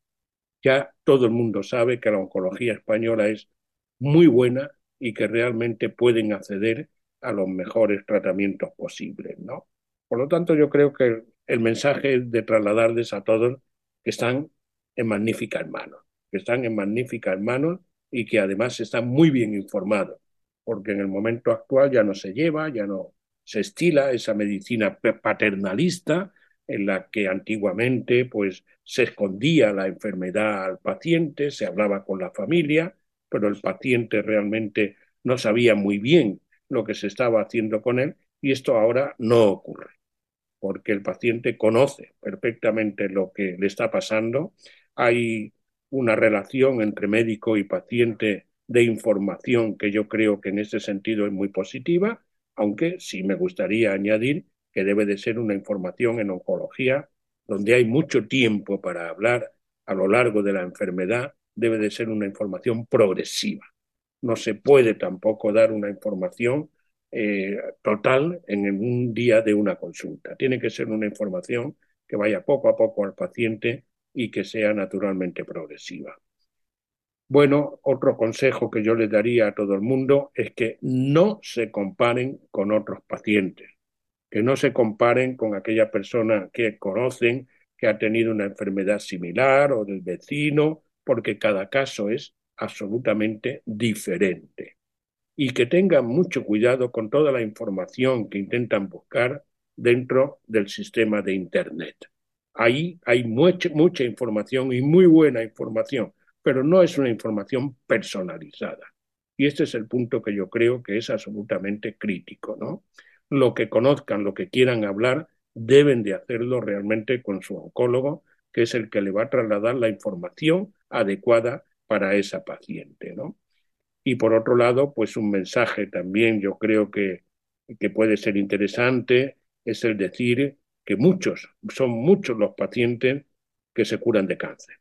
Ya todo el mundo sabe que la oncología española es muy buena y que realmente pueden acceder a los mejores tratamientos posibles, ¿no? Por lo tanto, yo creo que el mensaje es de trasladarles a todos que están en magníficas manos, que están en magníficas manos y que además están muy bien informados, porque en el momento actual ya no se lleva, ya no se estila esa medicina paternalista en la que antiguamente pues se escondía la enfermedad al paciente, se hablaba con la familia, pero el paciente realmente no sabía muy bien lo que se estaba haciendo con él y esto ahora no ocurre, porque el paciente conoce perfectamente lo que le está pasando, hay una relación entre médico y paciente de información que yo creo que en ese sentido es muy positiva, aunque sí me gustaría añadir que debe de ser una información en oncología, donde hay mucho tiempo para hablar a lo largo de la enfermedad, debe de ser una información progresiva. No se puede tampoco dar una información eh, total en un día de una consulta. Tiene que ser una información que vaya poco a poco al paciente y que sea naturalmente progresiva. Bueno, otro consejo que yo le daría a todo el mundo es que no se comparen con otros pacientes que no se comparen con aquella persona que conocen que ha tenido una enfermedad similar o del vecino, porque cada caso es absolutamente diferente. Y que tengan mucho cuidado con toda la información que intentan buscar dentro del sistema de Internet. Ahí hay mucha, mucha información y muy buena información, pero no es una información personalizada. Y este es el punto que yo creo que es absolutamente crítico, ¿no? lo que conozcan, lo que quieran hablar, deben de hacerlo realmente con su oncólogo, que es el que le va a trasladar la información adecuada para esa paciente, ¿no? Y por otro lado, pues un mensaje también yo creo que, que puede ser interesante es el decir que muchos, son muchos los pacientes que se curan de cáncer.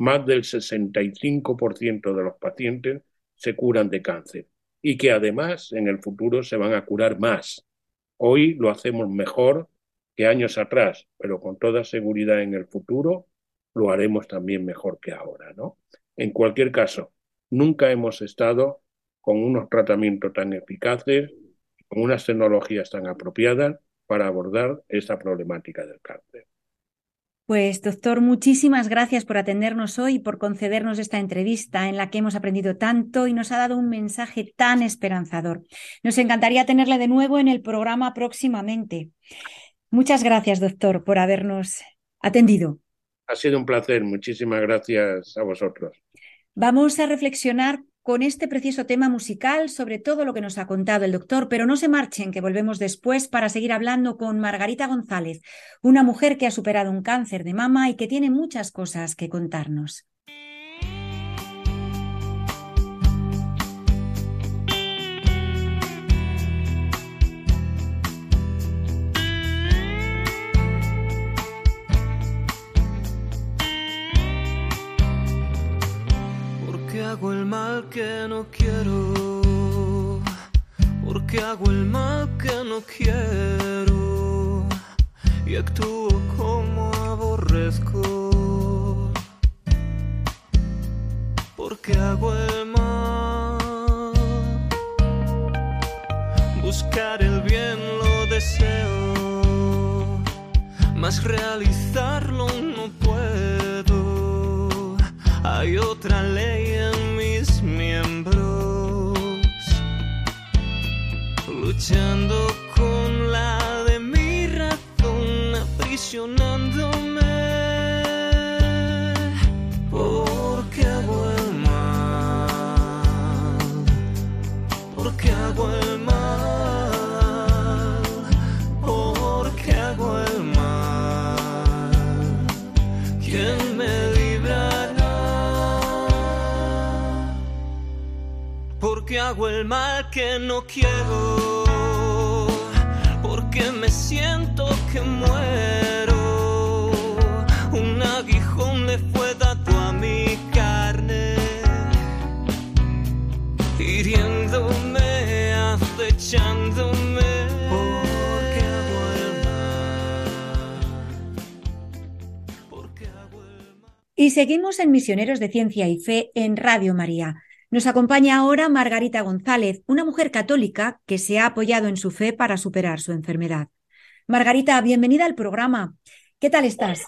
Más del 65% de los pacientes se curan de cáncer y que además en el futuro se van a curar más Hoy lo hacemos mejor que años atrás, pero con toda seguridad en el futuro lo haremos también mejor que ahora, ¿no? En cualquier caso, nunca hemos estado con unos tratamientos tan eficaces, con unas tecnologías tan apropiadas para abordar esa problemática del cáncer. Pues doctor, muchísimas gracias por atendernos hoy y por concedernos esta entrevista en la que hemos aprendido tanto y nos ha dado un mensaje tan esperanzador. Nos encantaría tenerle de nuevo en el programa próximamente. Muchas gracias, doctor, por habernos atendido. Ha sido un placer. Muchísimas gracias a vosotros. Vamos a reflexionar con este preciso tema musical sobre todo lo que nos ha contado el doctor, pero no se marchen, que volvemos después para seguir hablando con Margarita González, una mujer que ha superado un cáncer de mama y que tiene muchas cosas que contarnos. No quiero? En Misioneros de Ciencia y Fe en Radio María. Nos acompaña ahora Margarita González, una mujer católica que se ha apoyado en su fe para superar su enfermedad. Margarita, bienvenida al programa. ¿Qué tal estás?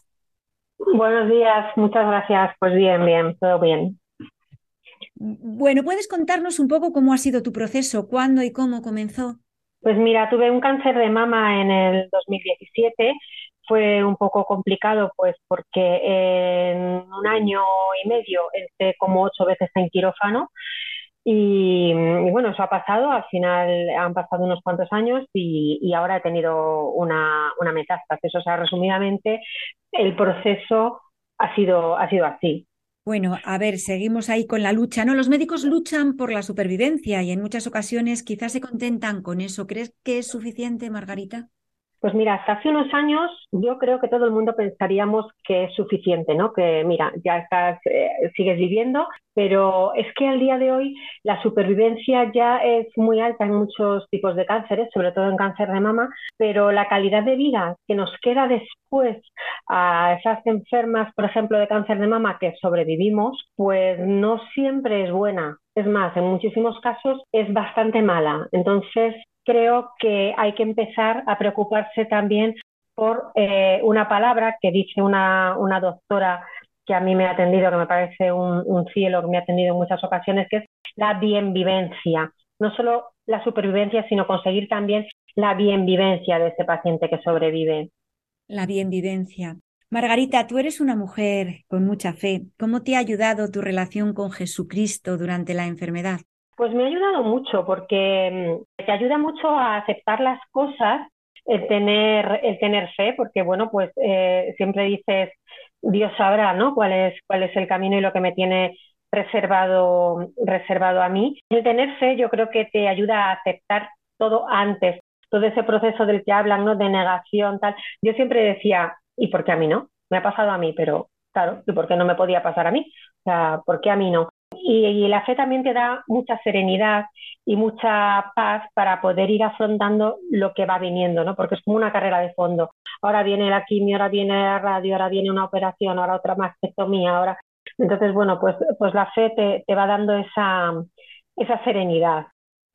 Buenos días, muchas gracias. Pues bien, bien, todo bien. Bueno, ¿puedes contarnos un poco cómo ha sido tu proceso? ¿Cuándo y cómo comenzó? Pues mira, tuve un cáncer de mama en el 2017 fue un poco complicado, pues porque en un año y medio entré como ocho veces en quirófano y, bueno, eso ha pasado, al final han pasado unos cuantos años y, ahora he tenido una, una metástasis. O sea, resumidamente, el proceso ha sido, ha sido así. Bueno, a ver, seguimos ahí con la lucha, ¿no? Los médicos luchan por la supervivencia y en muchas ocasiones quizás se contentan con eso. ¿Crees que es suficiente, Margarita? Pues mira, hasta hace unos años yo creo que todo el mundo pensaríamos que es suficiente, ¿no? Que mira, ya estás, eh, sigues viviendo, pero es que al día de hoy la supervivencia ya es muy alta en muchos tipos de cánceres, sobre todo en cáncer de mama, pero la calidad de vida que nos queda después a esas enfermas, por ejemplo, de cáncer de mama que sobrevivimos, pues no siempre es buena. Es más, en muchísimos casos es bastante mala. Entonces, creo que hay que empezar a preocuparse también por eh, una palabra que dice una, una, doctora que a mí me ha atendido, que me parece un, un, cielo, que me ha atendido en muchas ocasiones, que es la bienvivencia. No solo la supervivencia, sino conseguir también la bienvivencia de ese paciente que sobrevive. La bienvivencia. Margarita, tú eres una mujer con mucha fe. ¿Cómo te ha ayudado tu relación con Jesucristo durante la enfermedad? Pues me ha ayudado mucho porque mm, te ayuda mucho a aceptar las cosas, el tener, el tener fe, porque bueno, pues eh, siempre dices, Dios sabrá, ¿no? Cuál es, cuál es el camino y lo que me tiene reservado, reservado a mí. El tener fe yo creo que te ayuda a aceptar todo antes, todo ese proceso del que hablan, ¿no? De negación, tal. Yo siempre decía, ¿y por qué a mí no? Me ha pasado a mí, pero claro, ¿y por qué no me podía pasar a mí? O sea, ¿por qué a mí no? Y, la fe también te da mucha serenidad y mucha paz para poder ir afrontando lo que va viniendo, ¿no? Porque es como una carrera de fondo. Ahora viene la quimio, ahora viene la radio, ahora viene una operación, ahora otra mastectomía, ahora... Entonces, bueno, pues, pues la fe te, te va dando esa, esa serenidad.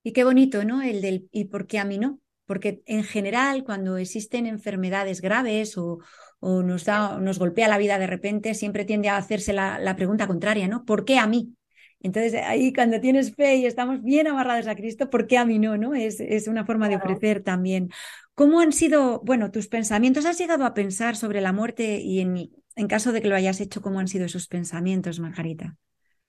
Y qué bonito, ¿no? El del ¿y por qué a mí no? Porque en general, cuando existen enfermedades graves o, o nos, da, nos golpea la vida de repente, siempre tiende a hacerse la, la pregunta contraria, ¿no? ¿Por qué a mí? Entonces, ahí cuando tienes fe y estamos bien amarrados a Cristo, ¿por qué a mí no? no? Es, es una forma de ofrecer también. ¿Cómo han sido, bueno, tus pensamientos? ¿Has llegado a pensar sobre la muerte y en, en caso de que lo hayas hecho, cómo han sido esos pensamientos, Margarita?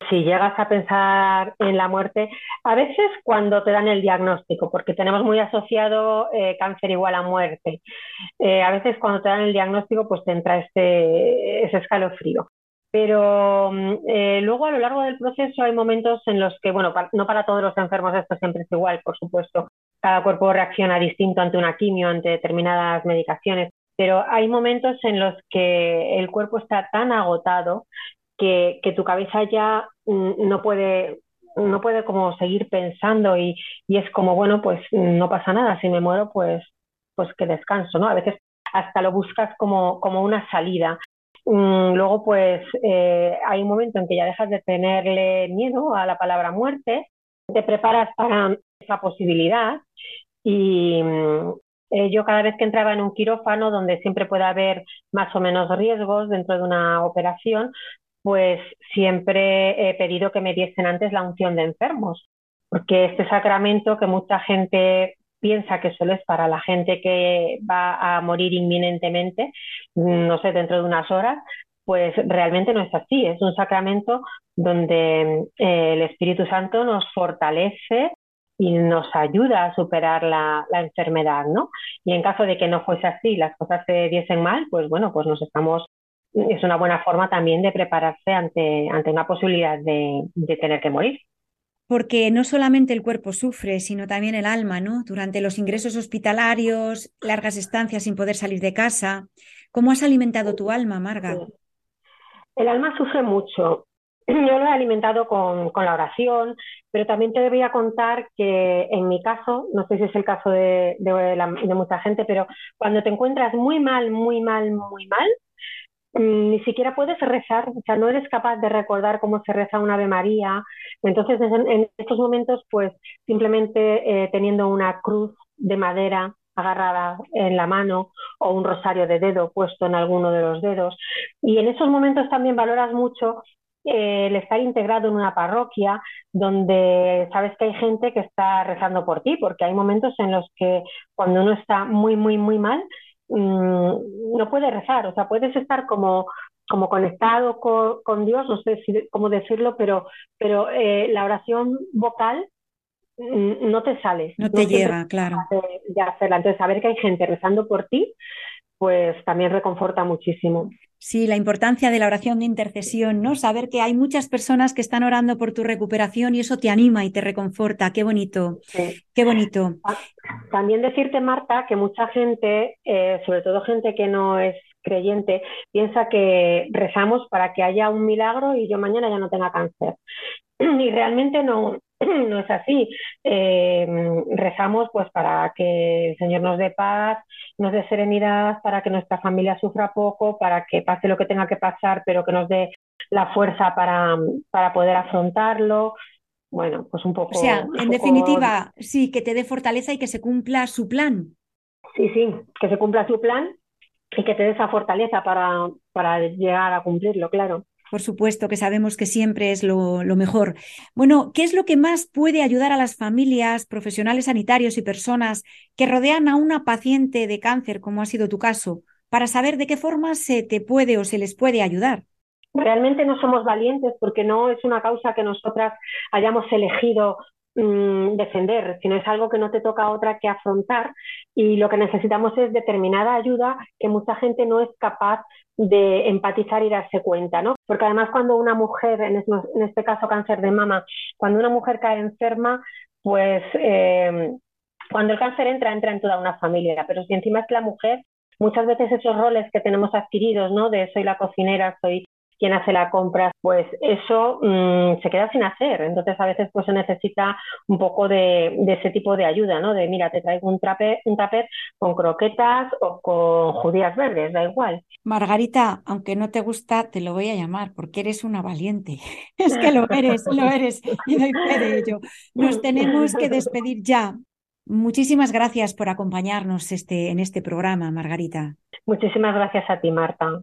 Si llegas a pensar en la muerte, a veces cuando te dan el diagnóstico, porque tenemos muy asociado eh, cáncer igual a muerte, eh, a veces cuando te dan el diagnóstico pues te entra este, ese escalofrío. Pero mm, eh, luego a lo largo del proceso hay momentos en los que, bueno, no para todos los enfermos esto siempre es igual, por supuesto. Cada cuerpo reacciona distinto ante una quimio, ante determinadas medicaciones, pero hay momentos en los que el cuerpo está tan agotado que, tu cabeza ya mm, no puede no puede como seguir pensando y, y, es como, bueno, pues no pasa nada, si me muero, pues, pues que descanso, ¿no? A veces hasta lo buscas como, como una salida. Mm, luego, pues eh, hay un momento en que ya dejas de tenerle miedo a la palabra muerte, te preparas para esa posibilidad y mm, eh, yo cada vez que entraba en un quirófano donde siempre puede haber más o menos riesgos dentro de una operación, pues siempre he pedido que me diesen antes la unción de enfermos, porque este sacramento que mucha gente piensa que solo es para la gente que va a morir inminentemente, no sé, dentro de unas horas, pues realmente no es así. Es un sacramento donde eh, el Espíritu Santo nos fortalece y nos ayuda a superar la, la, enfermedad, ¿no? Y en caso de que no fuese así, las cosas se diesen mal, pues bueno, pues nos estamos, es una buena forma también de prepararse ante, ante una posibilidad de, de tener que morir porque no solamente el cuerpo sufre, sino también el alma, ¿no? Durante los ingresos hospitalarios, largas estancias sin poder salir de casa. ¿Cómo has alimentado tu alma, Marga? El alma sufre mucho. Yo lo he alimentado con, la oración, pero también te voy a contar que en mi caso, no sé si es el caso de, de mucha gente, pero cuando te encuentras muy mal, muy mal, muy mal, ni siquiera puedes rezar, o sea, no eres capaz de recordar cómo se reza una Ave María. Entonces, en, estos momentos, pues simplemente eh, teniendo una cruz de madera agarrada en la mano o un rosario de dedo puesto en alguno de los dedos. Y en esos momentos también valoras mucho eh, el estar integrado en una parroquia donde sabes que hay gente que está rezando por ti, porque hay momentos en los que cuando uno está muy, muy, muy mal, Mm, no puedes rezar, o sea, puedes estar como, como conectado con, Dios, no sé si, cómo decirlo, pero, pero eh, la oración vocal mm, no te sale. No te llega, claro. De, hacerla. Entonces, saber que hay gente rezando por ti, pues también reconforta muchísimo. Sí, la importancia de la oración de intercesión, ¿no? Saber que hay muchas personas que están orando por tu recuperación y eso te anima y te reconforta. Qué bonito, qué bonito. Ah, también decirte, Marta, que mucha gente, eh, sobre todo gente que no es creyente, piensa que rezamos para que haya un milagro y yo mañana ya no tenga cáncer. Y realmente no, no es así. Eh, rezamos pues para que el Señor nos dé paz, nos dé serenidad, para que nuestra familia sufra poco, para que pase lo que tenga que pasar, pero que nos dé la fuerza para, para poder afrontarlo. Bueno, pues un poco. O sea, en definitiva, sí, que te dé fortaleza y que se cumpla su plan. Sí, sí, que se cumpla su plan y que te dé esa fortaleza para, para llegar a cumplirlo, claro. Por supuesto que sabemos que siempre es lo, mejor. Bueno, ¿qué es lo que más puede ayudar a las familias, profesionales sanitarios y personas que rodean a una paciente de cáncer, como ha sido tu caso, para saber de qué forma se te puede o se les puede ayudar? Realmente no somos valientes porque no es una causa que nosotras hayamos elegido mm, defender, sino es algo que no te toca otra que afrontar y lo que necesitamos es determinada ayuda que mucha gente no es capaz de empatizar y darse cuenta, ¿no? Porque además cuando una mujer, en este caso cáncer de mama, cuando una mujer cae enferma, pues eh, cuando el cáncer entra, entra en toda una familia, pero si encima es la mujer, muchas veces esos roles que tenemos adquiridos, ¿no? De soy la cocinera, soy quien hace la compra, pues eso mmm, se queda sin hacer. Entonces a veces pues se necesita un poco de, de, ese tipo de ayuda, ¿no? De mira, te traigo un trape, un tupper con croquetas o con judías verdes, da igual. Margarita, aunque no te gusta, te lo voy a llamar porque eres una valiente. es que lo eres, lo eres y doy fe de ello. Nos tenemos que despedir ya. Muchísimas gracias por acompañarnos este, en este programa, Margarita. Muchísimas gracias a ti, Marta.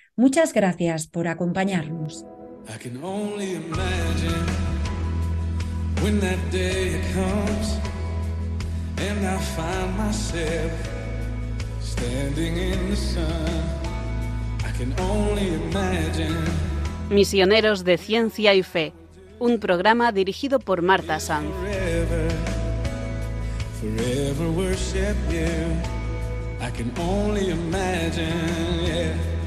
Muchas gracias por acompañarnos. I can only imagine when that day comes and I find myself standing in the sun. I can only imagine. Misioneros de Ciencia y Fe, un programa dirigido por Marta Sanz. Forever, forever worship you. I can only imagine, yeah.